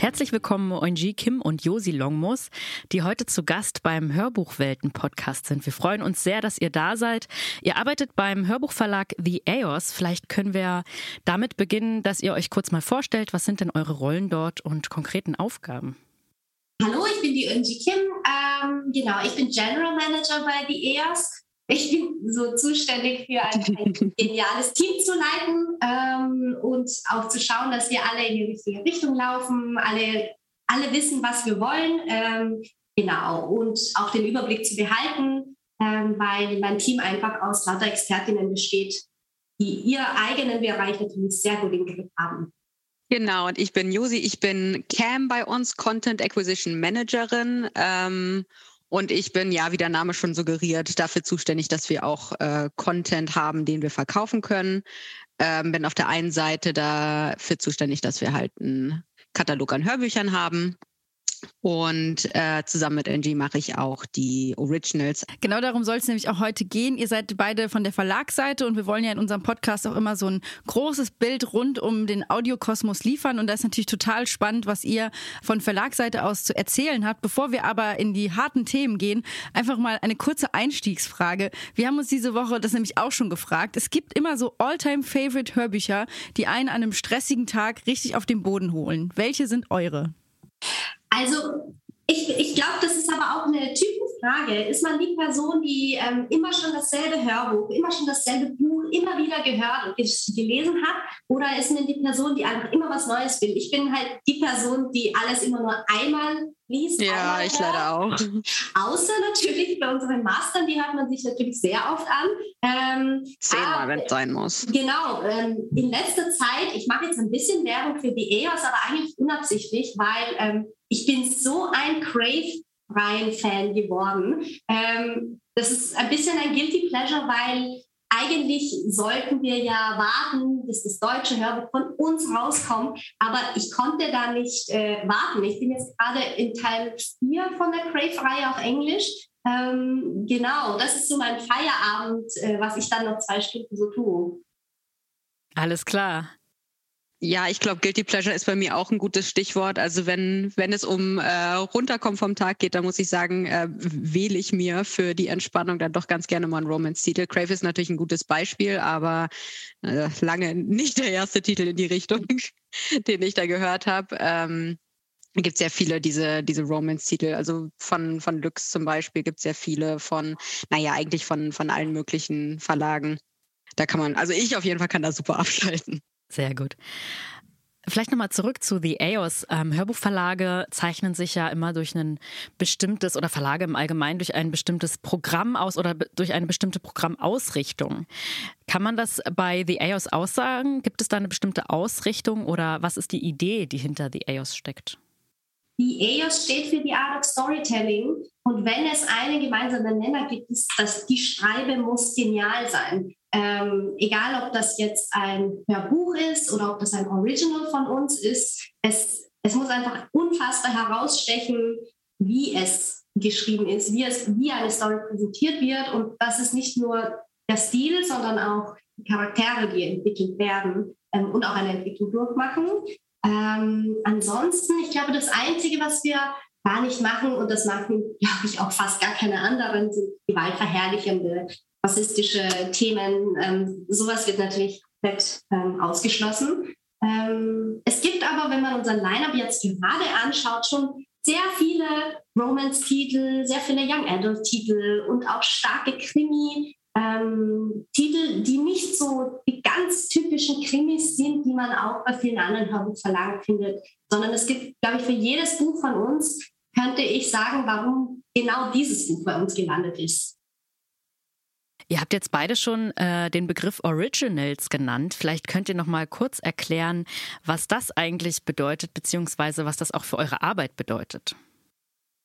Herzlich willkommen Oinji Kim und Josi Longmus, die heute zu Gast beim Hörbuchwelten-Podcast sind. Wir freuen uns sehr, dass ihr da seid. Ihr arbeitet beim Hörbuchverlag The AOS. Vielleicht können wir damit beginnen, dass ihr euch kurz mal vorstellt, was sind denn eure Rollen dort und konkreten Aufgaben? Hallo, ich bin die Oinji Kim. Ähm, genau, ich bin General Manager bei The AOS. Ich bin so zuständig für ein, ein geniales Team zu leiten ähm, und auch zu schauen, dass wir alle in die richtige Richtung laufen, alle, alle wissen, was wir wollen. Ähm, genau. Und auch den Überblick zu behalten, ähm, weil mein Team einfach aus lauter Expertinnen besteht, die ihr eigenen Bereich natürlich sehr gut im Griff haben. Genau, und ich bin Josi, ich bin Cam bei uns, Content Acquisition Managerin. Ähm, und ich bin, ja, wie der Name schon suggeriert, dafür zuständig, dass wir auch äh, Content haben, den wir verkaufen können. Ähm, bin auf der einen Seite dafür zuständig, dass wir halt einen Katalog an Hörbüchern haben und äh, zusammen mit Angie mache ich auch die Originals. Genau darum soll es nämlich auch heute gehen. Ihr seid beide von der Verlagsseite und wir wollen ja in unserem Podcast auch immer so ein großes Bild rund um den Audiokosmos liefern. Und das ist natürlich total spannend, was ihr von Verlagsseite aus zu erzählen habt. Bevor wir aber in die harten Themen gehen, einfach mal eine kurze Einstiegsfrage. Wir haben uns diese Woche das nämlich auch schon gefragt. Es gibt immer so All-Time-Favorite-Hörbücher, die einen an einem stressigen Tag richtig auf den Boden holen. Welche sind eure? Also ich, ich glaube, das ist aber auch eine Typenfrage. Ist man die Person, die ähm, immer schon dasselbe Hörbuch, immer schon dasselbe Buch immer wieder gehört und gelesen hat? Oder ist man die Person, die einfach immer was Neues will? Ich bin halt die Person, die alles immer nur einmal liest. Ja, ich hört. leider auch. Außer natürlich bei unseren Mastern, die hört man sich natürlich sehr oft an. Ähm, Zehnmal, wenn es sein muss. Genau. Ähm, in letzter Zeit, ich mache jetzt ein bisschen Werbung für die EOS, aber eigentlich unabsichtlich, weil ähm, ich bin so ein Crave Ryan-Fan geworden. Ähm, das ist ein bisschen ein Guilty Pleasure, weil eigentlich sollten wir ja warten, bis das deutsche Hörbuch von uns rauskommt. Aber ich konnte da nicht äh, warten. Ich bin jetzt gerade in Teil 4 von der Crave-Reihe auf Englisch. Ähm, genau, das ist so mein Feierabend, äh, was ich dann noch zwei Stunden so tue. Alles klar. Ja, ich glaube, Guilty Pleasure ist bei mir auch ein gutes Stichwort. Also wenn, wenn es um äh, runterkommen vom Tag geht, dann muss ich sagen, äh, wähle ich mir für die Entspannung dann doch ganz gerne mal einen Romance-Titel. Crave ist natürlich ein gutes Beispiel, aber äh, lange nicht der erste Titel in die Richtung, den ich da gehört habe. Ähm, es gibt sehr viele diese, diese Romance-Titel. Also von, von Lux zum Beispiel gibt es sehr viele von, naja, eigentlich von, von allen möglichen Verlagen. Da kann man, also ich auf jeden Fall kann da super abschalten. Sehr gut. Vielleicht nochmal zurück zu The AOS. Ähm, Hörbuchverlage zeichnen sich ja immer durch ein bestimmtes oder Verlage im Allgemeinen durch ein bestimmtes Programm aus oder durch eine bestimmte Programmausrichtung. Kann man das bei The AOS aussagen? Gibt es da eine bestimmte Ausrichtung oder was ist die Idee, die hinter The AOS steckt? Die EOS steht für die Art of Storytelling. Und wenn es einen gemeinsamen Nenner gibt, ist dass die Schreibe muss genial sein. Ähm, egal, ob das jetzt ein Hörbuch ist oder ob das ein Original von uns ist, es, es muss einfach unfassbar herausstechen, wie es geschrieben ist, wie, es, wie eine Story präsentiert wird. Und das ist nicht nur der Stil, sondern auch die Charaktere, die entwickelt werden ähm, und auch eine Entwicklung durchmachen. Ähm, ansonsten, ich glaube, das Einzige, was wir gar nicht machen, und das machen, glaube ich, auch fast gar keine anderen, sind gewaltverherrlichende, rassistische Themen. Ähm, sowas wird natürlich komplett ähm, ausgeschlossen. Ähm, es gibt aber, wenn man unseren Line-Up jetzt gerade anschaut, schon sehr viele Romance-Titel, sehr viele Young Adult-Titel und auch starke Krimi, ähm, Titel, die nicht so die ganz typischen Krimis sind, die man auch bei vielen anderen Hörbuchverlagen findet, sondern es gibt, glaube ich, für jedes Buch von uns könnte ich sagen, warum genau dieses Buch bei uns gelandet ist. Ihr habt jetzt beide schon äh, den Begriff Originals genannt. Vielleicht könnt ihr noch mal kurz erklären, was das eigentlich bedeutet, beziehungsweise was das auch für eure Arbeit bedeutet.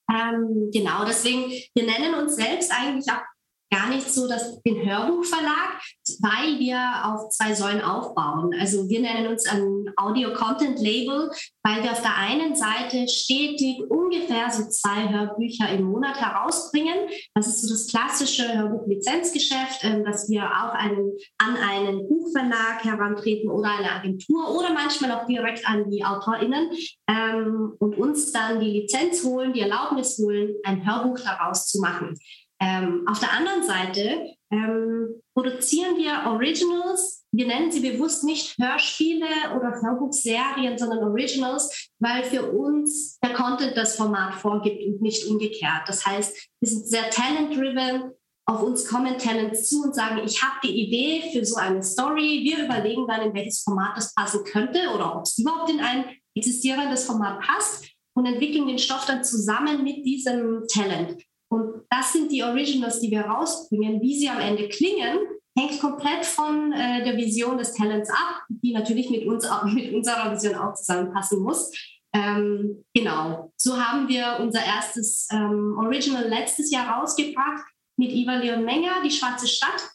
Ähm, genau, deswegen, wir nennen uns selbst eigentlich auch gar nicht so das, den Hörbuchverlag, weil wir auf zwei Säulen aufbauen. Also wir nennen uns ein Audio-Content-Label, weil wir auf der einen Seite stetig ungefähr so zwei Hörbücher im Monat herausbringen. Das ist so das klassische Hörbuch-Lizenzgeschäft, ähm, dass wir auch einen, an einen Buchverlag herantreten oder eine Agentur oder manchmal auch direkt an die AutorInnen ähm, und uns dann die Lizenz holen, die Erlaubnis holen, ein Hörbuch daraus zu machen. Ähm, auf der anderen Seite ähm, produzieren wir Originals. Wir nennen sie bewusst nicht Hörspiele oder Hörbuchserien, sondern Originals, weil für uns der Content das Format vorgibt und nicht umgekehrt. Das heißt, wir sind sehr talent-driven. Auf uns kommen Talents zu und sagen, ich habe die Idee für so eine Story. Wir überlegen dann, in welches Format das passen könnte oder ob es überhaupt in ein existierendes Format passt und entwickeln den Stoff dann zusammen mit diesem Talent. Und das sind die Originals, die wir rausbringen. Wie sie am Ende klingen, hängt komplett von äh, der Vision des Talents ab, die natürlich mit, uns, mit unserer Vision auch zusammenpassen muss. Ähm, genau, so haben wir unser erstes ähm, Original letztes Jahr rausgebracht mit Iva Leon Menger, Die Schwarze Stadt,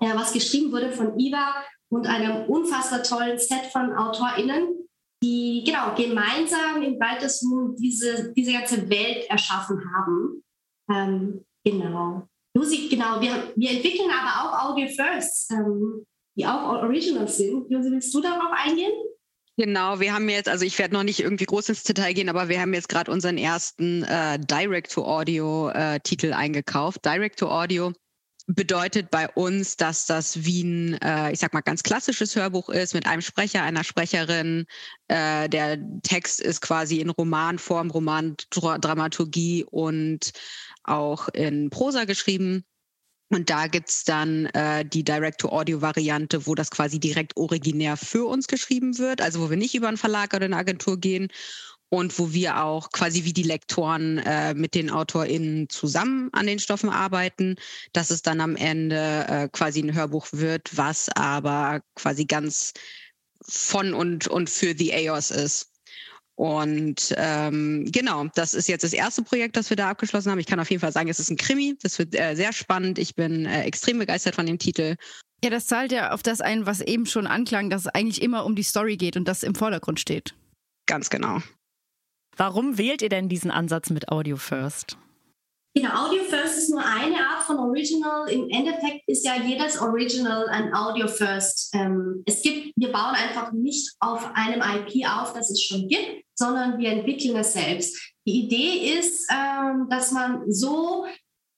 äh, was geschrieben wurde von Iva und einem unfassbar tollen Set von AutorInnen, die genau gemeinsam im weitesten diese, diese ganze Welt erschaffen haben. Ähm, genau. Lucy, genau, wir, wir entwickeln aber auch Audio First, ähm, die auch Originals sind. Lucy, willst du darauf eingehen? Genau, wir haben jetzt, also ich werde noch nicht irgendwie groß ins Detail gehen, aber wir haben jetzt gerade unseren ersten äh, Direct-to-Audio-Titel äh, eingekauft. Direct-to-Audio bedeutet bei uns, dass das wie ein, äh, ich sag mal, ganz klassisches Hörbuch ist mit einem Sprecher, einer Sprecherin. Äh, der Text ist quasi in Romanform, Romandramaturgie und auch in Prosa geschrieben. Und da gibt's dann äh, die Direct-to-Audio-Variante, wo das quasi direkt originär für uns geschrieben wird, also wo wir nicht über einen Verlag oder eine Agentur gehen und wo wir auch quasi wie die Lektoren äh, mit den AutorInnen zusammen an den Stoffen arbeiten, dass es dann am Ende äh, quasi ein Hörbuch wird, was aber quasi ganz von und, und für die AOS ist. Und ähm, genau, das ist jetzt das erste Projekt, das wir da abgeschlossen haben. Ich kann auf jeden Fall sagen, es ist ein Krimi. Das wird äh, sehr spannend. Ich bin äh, extrem begeistert von dem Titel. Ja, das zahlt ja auf das ein, was eben schon anklang, dass es eigentlich immer um die Story geht und das im Vordergrund steht. Ganz genau. Warum wählt ihr denn diesen Ansatz mit Audio First? Genau, Audio First ist nur eine Art von Original. Im Endeffekt ist ja jedes Original ein Audio First. Ähm, es gibt, wir bauen einfach nicht auf einem IP auf, das es schon gibt, sondern wir entwickeln es selbst. Die Idee ist, ähm, dass man so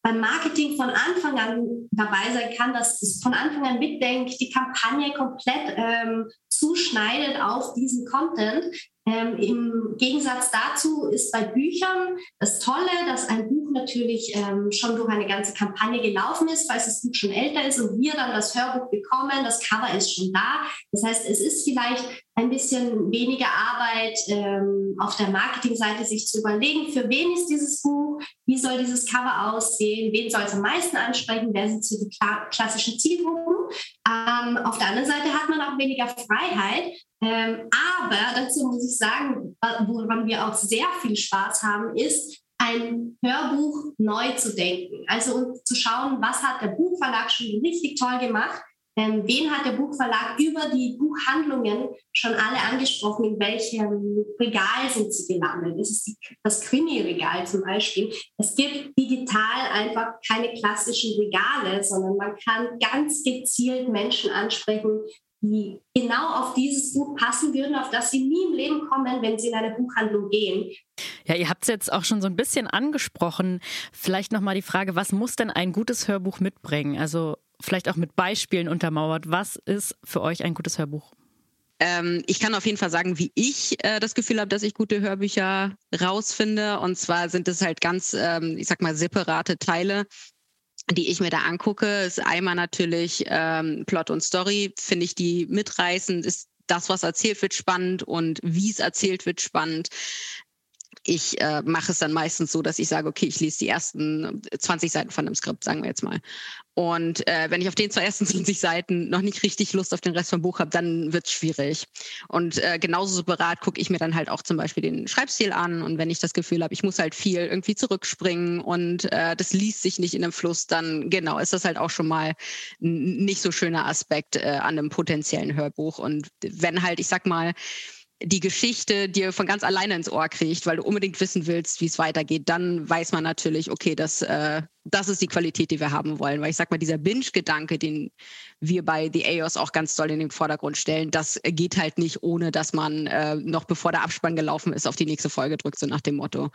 beim Marketing von Anfang an dabei sein kann, dass es von Anfang an mitdenkt, die Kampagne komplett ähm, zuschneidet auf diesen Content. Ähm, Im Gegensatz dazu ist bei Büchern das Tolle, dass ein Buch natürlich ähm, schon durch eine ganze Kampagne gelaufen ist, falls das Buch schon älter ist und wir dann das Hörbuch bekommen, das Cover ist schon da. Das heißt, es ist vielleicht ein bisschen weniger Arbeit ähm, auf der Marketingseite, sich zu überlegen, für wen ist dieses Buch, wie soll dieses Cover aussehen, wen soll es am meisten ansprechen, wer sind so die klassischen Zielgruppen. Ähm, auf der anderen Seite hat man auch weniger Freiheit, ähm, aber dazu muss ich sagen, woran wir auch sehr viel Spaß haben, ist, ein Hörbuch neu zu denken. Also zu schauen, was hat der Buchverlag schon richtig toll gemacht ähm, wen hat der Buchverlag über die Buchhandlungen schon alle angesprochen? In welchem Regal sind sie gelandet? Das ist das Krimi-Regal zum Beispiel. Es gibt digital einfach keine klassischen Regale, sondern man kann ganz gezielt Menschen ansprechen, die genau auf dieses Buch passen würden, auf das sie nie im Leben kommen, wenn sie in eine Buchhandlung gehen. Ja, ihr habt es jetzt auch schon so ein bisschen angesprochen. Vielleicht nochmal die Frage, was muss denn ein gutes Hörbuch mitbringen? Also vielleicht auch mit Beispielen untermauert. Was ist für euch ein gutes Hörbuch? Ähm, ich kann auf jeden Fall sagen, wie ich äh, das Gefühl habe, dass ich gute Hörbücher rausfinde. Und zwar sind es halt ganz, ähm, ich sag mal, separate Teile, die ich mir da angucke. Ist einmal natürlich ähm, Plot und Story, finde ich die mitreißend, ist das, was erzählt wird, spannend und wie es erzählt wird, spannend. Ich äh, mache es dann meistens so, dass ich sage, okay, ich lese die ersten 20 Seiten von einem Skript, sagen wir jetzt mal. Und äh, wenn ich auf den zwei ersten 20 Seiten noch nicht richtig Lust auf den Rest vom Buch habe, dann wird es schwierig. Und äh, genauso separat gucke ich mir dann halt auch zum Beispiel den Schreibstil an. Und wenn ich das Gefühl habe, ich muss halt viel irgendwie zurückspringen und äh, das liest sich nicht in einem Fluss, dann genau ist das halt auch schon mal ein nicht so schöner Aspekt äh, an einem potenziellen Hörbuch. Und wenn halt, ich sag mal, die Geschichte dir von ganz alleine ins Ohr kriegt, weil du unbedingt wissen willst, wie es weitergeht, dann weiß man natürlich, okay, das, äh, das ist die Qualität, die wir haben wollen. Weil ich sag mal, dieser Binge-Gedanke, den wir bei The AOS auch ganz doll in den Vordergrund stellen, das geht halt nicht, ohne dass man äh, noch bevor der Abspann gelaufen ist, auf die nächste Folge drückt, so nach dem Motto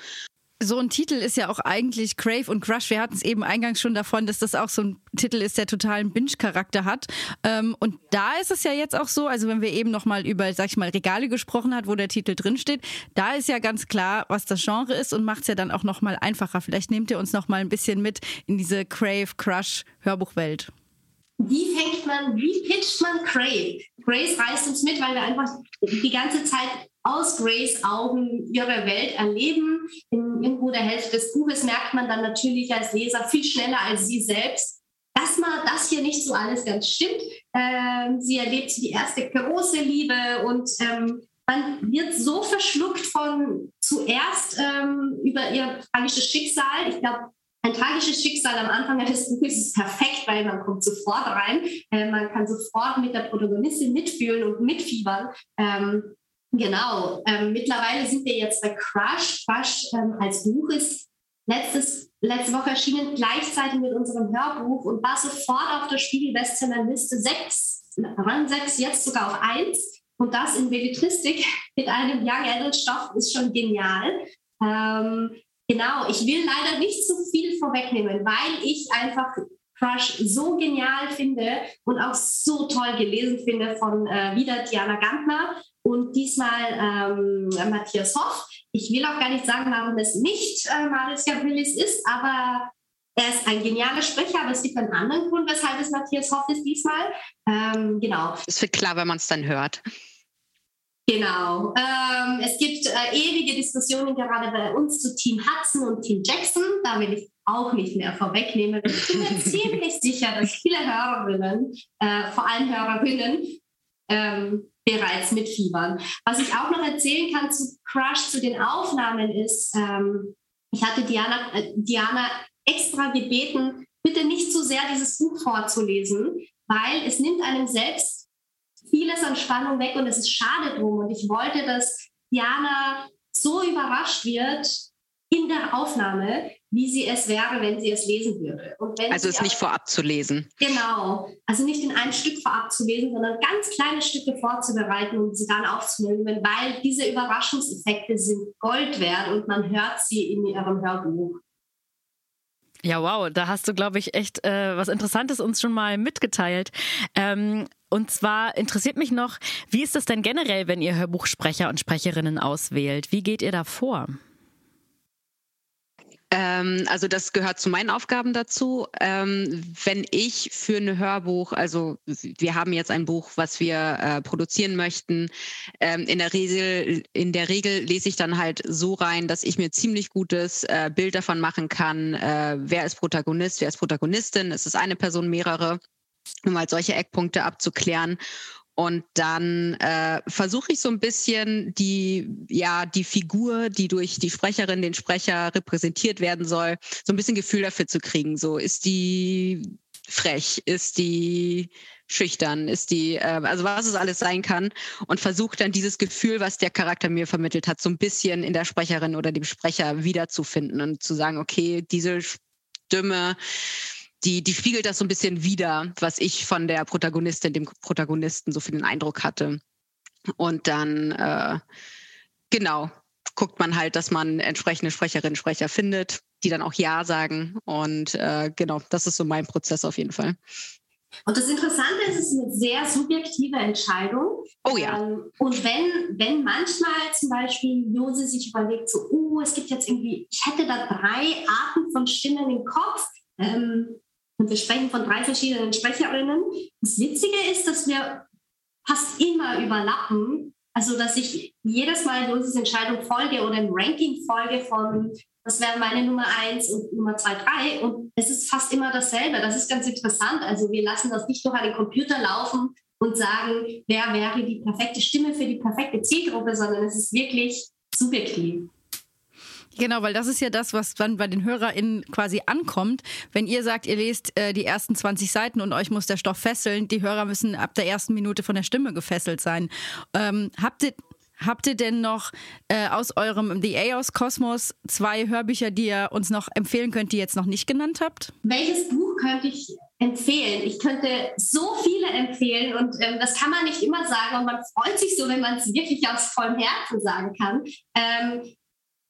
so ein Titel ist ja auch eigentlich Crave und Crush. Wir hatten es eben eingangs schon davon, dass das auch so ein Titel ist, der totalen Binge-Charakter hat. Ähm, und da ist es ja jetzt auch so, also wenn wir eben nochmal über, sag ich mal, Regale gesprochen hat, wo der Titel drinsteht, da ist ja ganz klar, was das Genre ist und macht es ja dann auch nochmal einfacher. Vielleicht nehmt ihr uns nochmal ein bisschen mit in diese Crave, Crush Hörbuchwelt. Wie fängt man, wie pitcht man Crave? Grace reißt uns mit, weil wir einfach die ganze Zeit aus Grace Augen ihre Welt erleben. In irgendwo der Hälfte des Buches merkt man dann natürlich als Leser viel schneller als sie selbst, dass mal das hier nicht so alles ganz stimmt. Ähm, sie erlebt die erste große Liebe und ähm, man wird so verschluckt von zuerst ähm, über ihr tragisches Schicksal. Ich glaube, ein tragisches Schicksal am Anfang des Buches ist perfekt, weil man kommt sofort rein. Äh, man kann sofort mit der Protagonistin mitfühlen und mitfiebern. Ähm, Genau. Ähm, mittlerweile sind wir jetzt bei Crush. Crush ähm, als Buch ist letztes, letzte Woche erschienen, gleichzeitig mit unserem Hörbuch und war sofort auf der Spiegel-Bestsellerliste sechs, Rang sechs, jetzt sogar auf eins. Und das in Belletristik mit einem Young Adult Stoff ist schon genial. Ähm, genau, ich will leider nicht zu viel vorwegnehmen, weil ich einfach Crush so genial finde und auch so toll gelesen finde von äh, wieder Diana Gantner und diesmal ähm, Matthias Hoff. Ich will auch gar nicht sagen, warum es nicht äh, Marius Gabrielis ist, aber er ist ein genialer Sprecher, aber es gibt einen anderen Grund, weshalb es Matthias Hoff ist diesmal. Ähm, genau. Es wird klar, wenn man es dann hört. Genau. Ähm, es gibt äh, ewige Diskussionen gerade bei uns zu Team Hudson und Team Jackson. Da will ich auch nicht mehr vorwegnehmen. Ich bin mir ziemlich sicher, dass viele Hörerinnen, äh, vor allem Hörerinnen, ähm, bereits mitfiebern. Was ich auch noch erzählen kann zu Crush, zu den Aufnahmen ist, ähm, ich hatte Diana, äh, Diana extra gebeten, bitte nicht zu sehr dieses Buch vorzulesen, weil es nimmt einem selbst vieles an Spannung weg und es ist schade drum. Und ich wollte, dass Diana so überrascht wird in der Aufnahme, wie sie es wäre, wenn sie es lesen würde. also es nicht vorab zu lesen. Genau. Also nicht in ein Stück vorab zu lesen, sondern ganz kleine Stücke vorzubereiten und sie dann aufzunehmen, weil diese Überraschungseffekte sind Gold wert und man hört sie in ihrem Hörbuch. Ja, wow, da hast du, glaube ich, echt äh, was Interessantes uns schon mal mitgeteilt. Ähm, und zwar interessiert mich noch, wie ist das denn generell, wenn ihr Hörbuchsprecher und Sprecherinnen auswählt? Wie geht ihr da vor? Ähm, also das gehört zu meinen Aufgaben dazu. Ähm, wenn ich für ein Hörbuch, also wir haben jetzt ein Buch, was wir äh, produzieren möchten, ähm, in der Regel, in der Regel lese ich dann halt so rein, dass ich mir ziemlich gutes äh, Bild davon machen kann, äh, wer ist Protagonist, wer ist Protagonistin, ist es eine Person, mehrere, um halt solche Eckpunkte abzuklären. Und dann äh, versuche ich so ein bisschen die, ja, die Figur, die durch die Sprecherin, den Sprecher repräsentiert werden soll, so ein bisschen Gefühl dafür zu kriegen. So ist die frech, ist die schüchtern, ist die, äh, also was es alles sein kann. Und versuche dann dieses Gefühl, was der Charakter mir vermittelt hat, so ein bisschen in der Sprecherin oder dem Sprecher wiederzufinden und zu sagen, okay, diese Stimme die, die spiegelt das so ein bisschen wider, was ich von der Protagonistin, dem Protagonisten so für den Eindruck hatte. Und dann, äh, genau, guckt man halt, dass man entsprechende Sprecherinnen, Sprecher findet, die dann auch Ja sagen. Und äh, genau, das ist so mein Prozess auf jeden Fall. Und das Interessante ist, es ist eine sehr subjektive Entscheidung. Oh ja. Ähm, und wenn, wenn manchmal zum Beispiel Jose sich überlegt, so, oh, es gibt jetzt irgendwie, ich hätte da drei Arten von Stimmen im Kopf, ähm, und wir sprechen von drei verschiedenen Sprecherinnen. Das Witzige ist, dass wir fast immer überlappen. Also, dass ich jedes Mal diese Entscheidung folge oder ein Ranking folge von, das wäre meine Nummer eins und Nummer zwei, drei. Und es ist fast immer dasselbe. Das ist ganz interessant. Also, wir lassen das nicht durch einen Computer laufen und sagen, wer wäre die perfekte Stimme für die perfekte Zielgruppe, sondern es ist wirklich subjektiv. Genau, weil das ist ja das, was dann bei den HörerInnen quasi ankommt. Wenn ihr sagt, ihr lest äh, die ersten 20 Seiten und euch muss der Stoff fesseln, die Hörer müssen ab der ersten Minute von der Stimme gefesselt sein. Ähm, habt ihr Habt ihr denn noch äh, aus eurem The AOS Kosmos zwei Hörbücher, die ihr uns noch empfehlen könnt, die ihr jetzt noch nicht genannt habt? Welches Buch könnte ich empfehlen? Ich könnte so viele empfehlen und ähm, das kann man nicht immer sagen und man freut sich so, wenn man es wirklich aus vollem Herzen sagen kann. Ähm,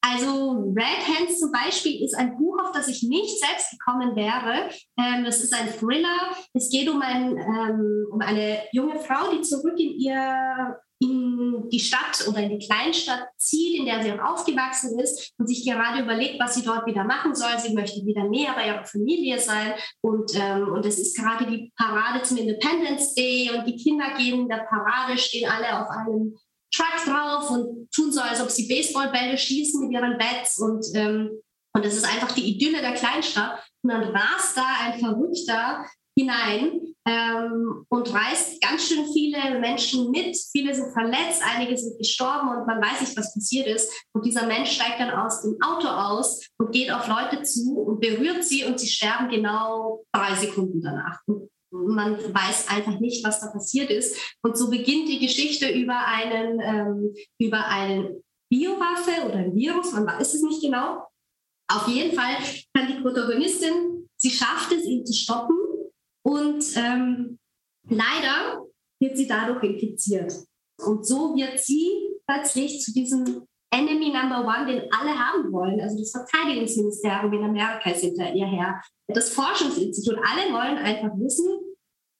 also Red Hands zum Beispiel ist ein Buch, auf das ich nicht selbst gekommen wäre. Ähm, das ist ein Thriller. Es geht um, ein, ähm, um eine junge Frau, die zurück in ihr in die Stadt oder in die Kleinstadt zieht, in der sie auch aufgewachsen ist und sich gerade überlegt, was sie dort wieder machen soll. Sie möchte wieder näher bei ihrer Familie sein und, ähm, und es ist gerade die Parade zum Independence Day und die Kinder gehen in der Parade, stehen alle auf einem Truck drauf und tun so, als ob sie Baseballbälle schießen mit ihren Bats und ähm, und es ist einfach die Idylle der Kleinstadt. Und dann rast da ein Verrückter hinein ähm, und reißt ganz schön viele Menschen mit. Viele sind verletzt, einige sind gestorben und man weiß nicht, was passiert ist. Und dieser Mensch steigt dann aus dem Auto aus und geht auf Leute zu und berührt sie und sie sterben genau drei Sekunden danach. Und man weiß einfach nicht, was da passiert ist. Und so beginnt die Geschichte über einen, ähm, über einen Biowaffe oder ein Virus, man weiß es nicht genau. Auf jeden Fall kann die Protagonistin, sie schafft es, ihn zu stoppen und ähm, leider wird sie dadurch infiziert. Und so wird sie plötzlich zu diesem Enemy Number One, den alle haben wollen. Also das Verteidigungsministerium in Amerika ist hinter ihr her. Das Forschungsinstitut, alle wollen einfach wissen,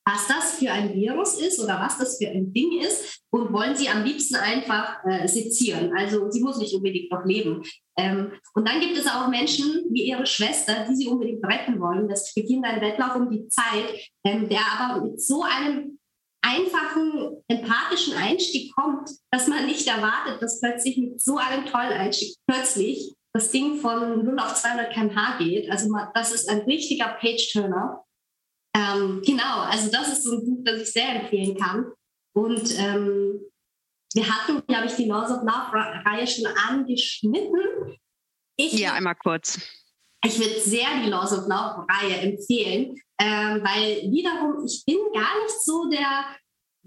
was das für ein Virus ist oder was das für ein Ding ist und wollen sie am liebsten einfach äh, sezieren. Also sie muss nicht unbedingt noch leben. Ähm, und dann gibt es auch Menschen wie ihre Schwester, die sie unbedingt retten wollen. Das beginnt ein Wettlauf um die Zeit, ähm, der aber mit so einem einfachen, empathischen Einstieg kommt, dass man nicht erwartet, dass plötzlich mit so einem tollen Einstieg plötzlich das Ding von 0 auf 200 km/h geht. Also man, das ist ein richtiger Page-Turner. Ähm, genau, also das ist so ein Buch, das ich sehr empfehlen kann. Und ähm, wir hatten, glaube ich, die Laws of Love-Reihe schon angeschnitten. Ich ja, einmal kurz. Ich würde sehr die Laws of Love-Reihe empfehlen, ähm, weil wiederum, ich bin gar nicht so der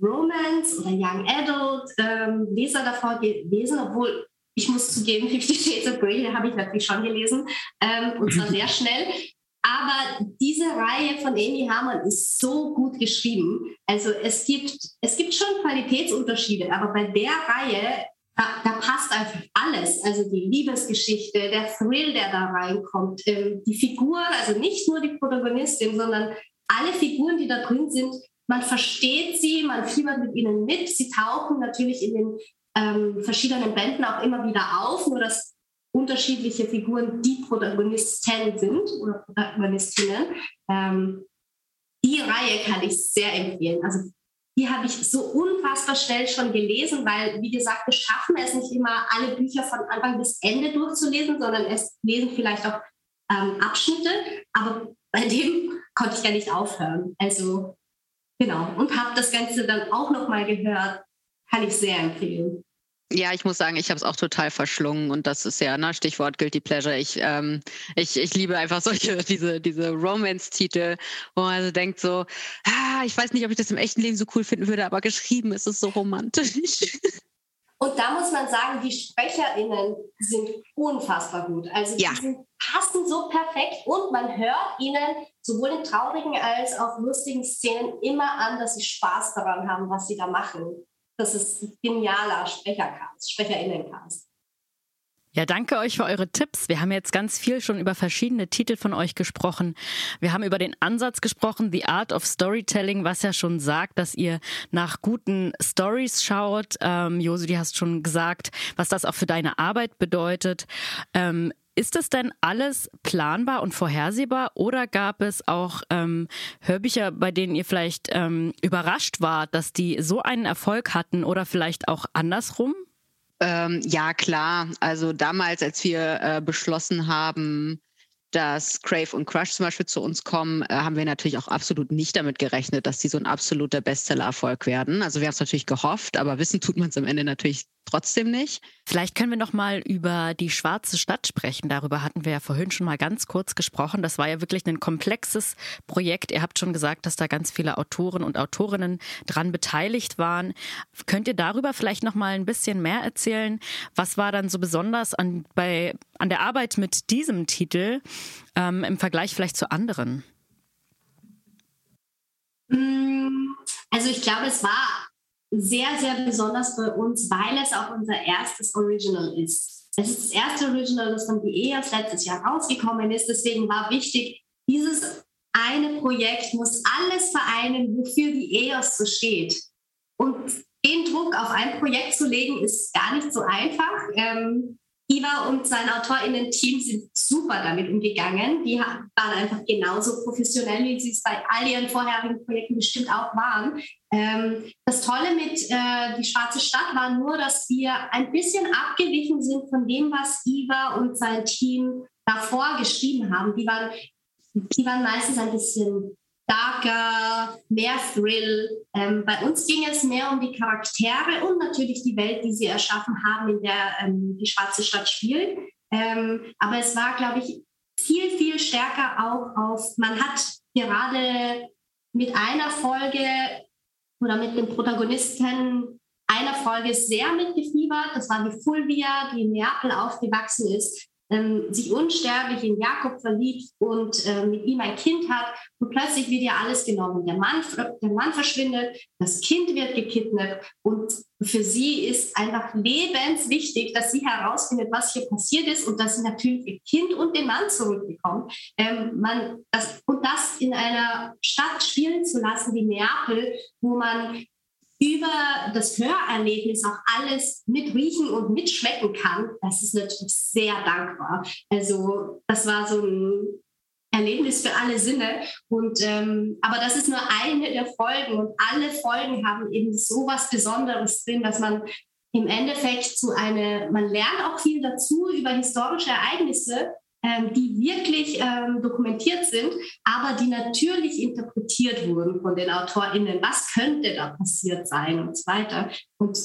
Romance oder Young Adult ähm, Leser davor gewesen, obwohl ich muss zugeben, Fifty Shades of Grey habe ich natürlich schon gelesen ähm, und zwar sehr schnell. Aber diese Reihe von Amy Harmon ist so gut geschrieben. Also es gibt, es gibt schon Qualitätsunterschiede, aber bei der Reihe, da, da passt einfach alles. Also die Liebesgeschichte, der Thrill, der da reinkommt, ähm, die Figuren, also nicht nur die Protagonistin, sondern alle Figuren, die da drin sind, man versteht sie, man fiebert mit ihnen mit. Sie tauchen natürlich in den ähm, verschiedenen Bänden auch immer wieder auf, nur dass unterschiedliche Figuren die Protagonisten sind oder Protagonistinnen. Ähm, die Reihe kann ich sehr empfehlen. Also die habe ich so unfassbar schnell schon gelesen, weil, wie gesagt, wir schaffen es nicht immer, alle Bücher von Anfang bis Ende durchzulesen, sondern es lesen vielleicht auch ähm, Abschnitte. Aber bei dem konnte ich ja nicht aufhören. Also genau. Und habe das Ganze dann auch nochmal gehört. Kann ich sehr empfehlen. Ja, ich muss sagen, ich habe es auch total verschlungen und das ist ja, ne, Stichwort Guilty Pleasure. Ich, ähm, ich, ich liebe einfach solche, diese, diese Romance-Titel, wo man also denkt so, ah, ich weiß nicht, ob ich das im echten Leben so cool finden würde, aber geschrieben ist es so romantisch. Und da muss man sagen, die SprecherInnen sind unfassbar gut. Also die sind, passen so perfekt und man hört ihnen sowohl in traurigen als auch lustigen Szenen immer an, dass sie Spaß daran haben, was sie da machen das ist ein genialer Sprechercast, Sprecherinnencast. Ja, danke euch für eure Tipps. Wir haben jetzt ganz viel schon über verschiedene Titel von euch gesprochen. Wir haben über den Ansatz gesprochen, The Art of Storytelling, was ja schon sagt, dass ihr nach guten Stories schaut. Ähm, Josu, du hast schon gesagt, was das auch für deine Arbeit bedeutet. Ähm, Ist das denn alles planbar und vorhersehbar oder gab es auch ähm, Hörbücher, bei denen ihr vielleicht ähm, überrascht wart, dass die so einen Erfolg hatten oder vielleicht auch andersrum? Ähm, ja, klar. Also damals, als wir äh, beschlossen haben, dass Crave und Crush zum Beispiel zu uns kommen, äh, haben wir natürlich auch absolut nicht damit gerechnet, dass die so ein absoluter Bestseller-Erfolg werden. Also wir haben es natürlich gehofft, aber wissen tut man es am Ende natürlich trotzdem nicht. Vielleicht können wir noch mal über die schwarze Stadt sprechen. Darüber hatten wir ja vorhin schon mal ganz kurz gesprochen. Das war ja wirklich ein komplexes Projekt. Ihr habt schon gesagt, dass da ganz viele Autoren und Autorinnen dran beteiligt waren. Könnt ihr darüber vielleicht noch mal ein bisschen mehr erzählen? Was war dann so besonders an, bei, an der Arbeit mit diesem Titel ähm, im Vergleich vielleicht zu anderen? Also ich glaube, es war sehr, sehr besonders für uns, weil es auch unser erstes Original ist. Es ist das erste Original, das von die EOS letztes Jahr rausgekommen ist. Deswegen war wichtig, dieses eine Projekt muss alles vereinen, wofür die EOS so steht. Und den Druck auf ein Projekt zu legen, ist gar nicht so einfach. Ähm, Iva und sein AutorInnen-Team sind super damit umgegangen. Die waren einfach genauso professionell, wie sie es bei all ihren vorherigen Projekten bestimmt auch waren. Ähm, das Tolle mit äh, Die Schwarze Stadt war nur, dass wir ein bisschen abgewichen sind von dem, was Iva und sein Team davor geschrieben haben. Die waren, die waren meistens ein bisschen darker, mehr Thrill. Ähm, bei uns ging es mehr um die Charaktere und natürlich die Welt, die sie erschaffen haben, in der ähm, die Schwarze Stadt spielt. Ähm, aber es war, glaube ich, viel, viel stärker auch auf, man hat gerade mit einer Folge oder mit dem Protagonisten einer Folge sehr mitgefiebert. Das war die Fulvia, die in Neapel aufgewachsen ist sich unsterblich in Jakob verliebt und äh, mit ihm ein Kind hat und plötzlich wird ihr alles genommen. Der Mann, der Mann verschwindet, das Kind wird gekidnappt und für sie ist einfach lebenswichtig, dass sie herausfindet, was hier passiert ist und dass sie natürlich ihr Kind und den Mann zurückbekommt. Ähm, man, das, und das in einer Stadt spielen zu lassen wie Neapel, wo man über das Hörerlebnis auch alles mitriechen und mitschmecken kann, das ist natürlich sehr dankbar. Also das war so ein Erlebnis für alle Sinne. Und ähm, aber das ist nur eine der Folgen und alle Folgen haben eben so was Besonderes drin, dass man im Endeffekt zu eine, man lernt auch viel dazu über historische Ereignisse, die wirklich ähm, dokumentiert sind, aber die natürlich interpretiert wurden von den AutorInnen. Was könnte da passiert sein und so weiter. Und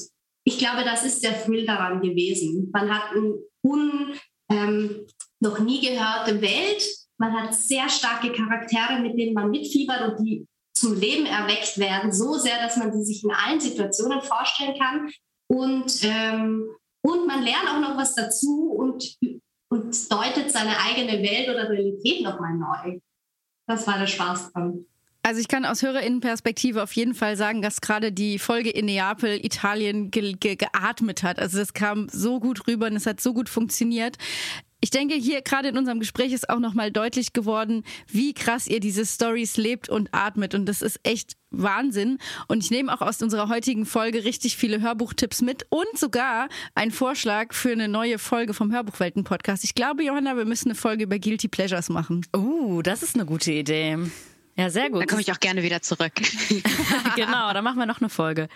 ich glaube, das ist der Thrill daran gewesen. Man hat eine un, ähm, noch nie gehörte Welt, man hat sehr starke Charaktere, mit denen man mitfiebert und die zum Leben erweckt werden, so sehr, dass man sie sich in allen Situationen vorstellen kann. Und, ähm, und man lernt auch noch was dazu und und deutet seine eigene Welt oder Realität nochmal neu. Das war der Spaß dran. Also ich kann aus Hörerinnenperspektive auf jeden Fall sagen, dass gerade die Folge in Neapel Italien ge ge geatmet hat. Also das kam so gut rüber und es hat so gut funktioniert. Ich denke, hier gerade in unserem Gespräch ist auch nochmal deutlich geworden, wie krass ihr diese Stories lebt und atmet. Und das ist echt Wahnsinn. Und ich nehme auch aus unserer heutigen Folge richtig viele Hörbuchtipps mit und sogar einen Vorschlag für eine neue Folge vom Hörbuchwelten-Podcast. Ich glaube, Johanna, wir müssen eine Folge über Guilty Pleasures machen. Uh, das ist eine gute Idee. Ja, sehr gut. Da komme ich auch gerne wieder zurück. genau, da machen wir noch eine Folge.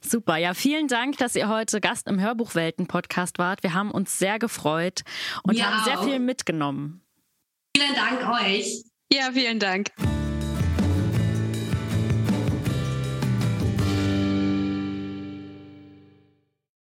Super. Ja, vielen Dank, dass ihr heute Gast im Hörbuchwelten-Podcast wart. Wir haben uns sehr gefreut und ja, haben sehr viel mitgenommen. Vielen Dank euch. Ja, vielen Dank.